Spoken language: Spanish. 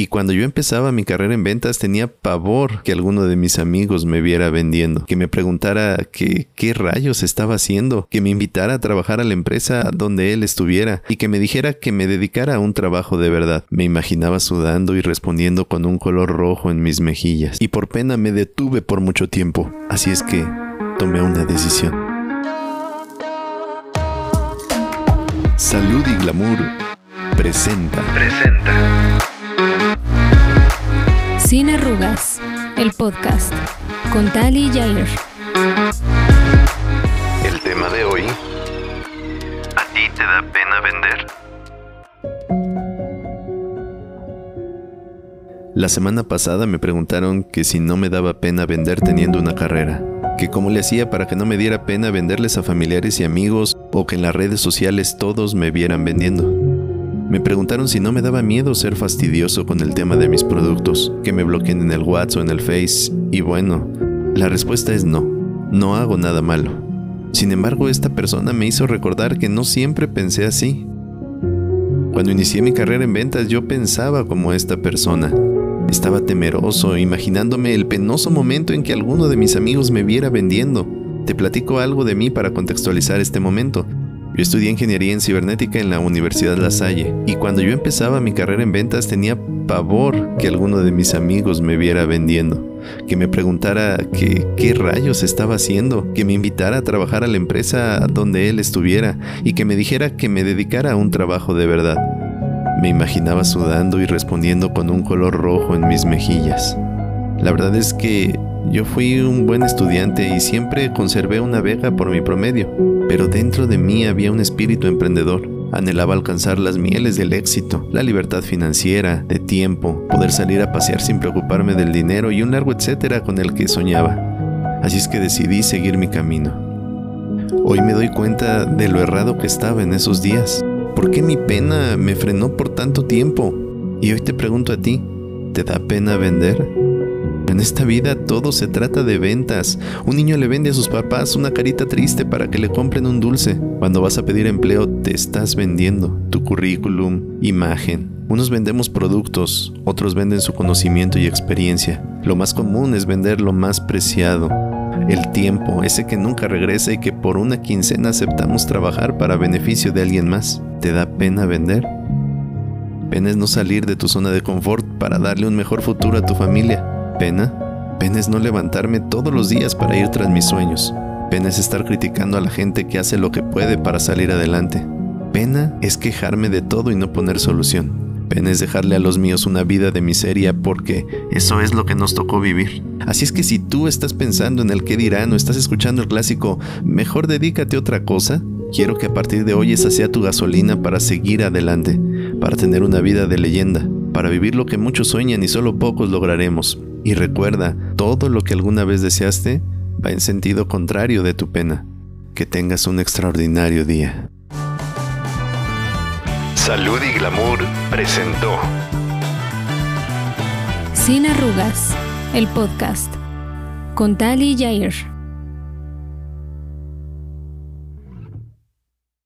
Y cuando yo empezaba mi carrera en ventas tenía pavor que alguno de mis amigos me viera vendiendo, que me preguntara que, qué rayos estaba haciendo, que me invitara a trabajar a la empresa donde él estuviera y que me dijera que me dedicara a un trabajo de verdad. Me imaginaba sudando y respondiendo con un color rojo en mis mejillas y por pena me detuve por mucho tiempo. Así es que tomé una decisión. Salud y Glamour presenta. Presenta. Sin arrugas, el podcast con Tali y Jair. El tema de hoy. ¿A ti te da pena vender? La semana pasada me preguntaron que si no me daba pena vender teniendo una carrera, que cómo le hacía para que no me diera pena venderles a familiares y amigos o que en las redes sociales todos me vieran vendiendo. Me preguntaron si no me daba miedo ser fastidioso con el tema de mis productos, que me bloqueen en el WhatsApp o en el Face, y bueno, la respuesta es no, no hago nada malo. Sin embargo, esta persona me hizo recordar que no siempre pensé así. Cuando inicié mi carrera en ventas yo pensaba como esta persona. Estaba temeroso, imaginándome el penoso momento en que alguno de mis amigos me viera vendiendo. Te platico algo de mí para contextualizar este momento. Yo estudié ingeniería en cibernética en la Universidad La Salle y cuando yo empezaba mi carrera en ventas tenía pavor que alguno de mis amigos me viera vendiendo, que me preguntara que, qué rayos estaba haciendo, que me invitara a trabajar a la empresa donde él estuviera y que me dijera que me dedicara a un trabajo de verdad. Me imaginaba sudando y respondiendo con un color rojo en mis mejillas. La verdad es que yo fui un buen estudiante y siempre conservé una beca por mi promedio, pero dentro de mí había un espíritu emprendedor. Anhelaba alcanzar las mieles del éxito, la libertad financiera, de tiempo, poder salir a pasear sin preocuparme del dinero y un largo etcétera con el que soñaba. Así es que decidí seguir mi camino. Hoy me doy cuenta de lo errado que estaba en esos días. ¿Por qué mi pena me frenó por tanto tiempo? Y hoy te pregunto a ti, ¿te da pena vender? En esta vida todo se trata de ventas. Un niño le vende a sus papás una carita triste para que le compren un dulce. Cuando vas a pedir empleo te estás vendiendo tu currículum, imagen. Unos vendemos productos, otros venden su conocimiento y experiencia. Lo más común es vender lo más preciado, el tiempo, ese que nunca regresa y que por una quincena aceptamos trabajar para beneficio de alguien más. ¿Te da pena vender? Pena es no salir de tu zona de confort para darle un mejor futuro a tu familia. Pena, pena es no levantarme todos los días para ir tras mis sueños. Pena es estar criticando a la gente que hace lo que puede para salir adelante. Pena es quejarme de todo y no poner solución. Pena es dejarle a los míos una vida de miseria porque eso es lo que nos tocó vivir. Así es que si tú estás pensando en el qué dirán o estás escuchando el clásico, mejor dedícate a otra cosa, quiero que a partir de hoy esa sea tu gasolina para seguir adelante, para tener una vida de leyenda, para vivir lo que muchos sueñan y solo pocos lograremos. Y recuerda, todo lo que alguna vez deseaste va en sentido contrario de tu pena. Que tengas un extraordinario día. Salud y Glamour presentó Sin arrugas, el podcast con Tali Jair.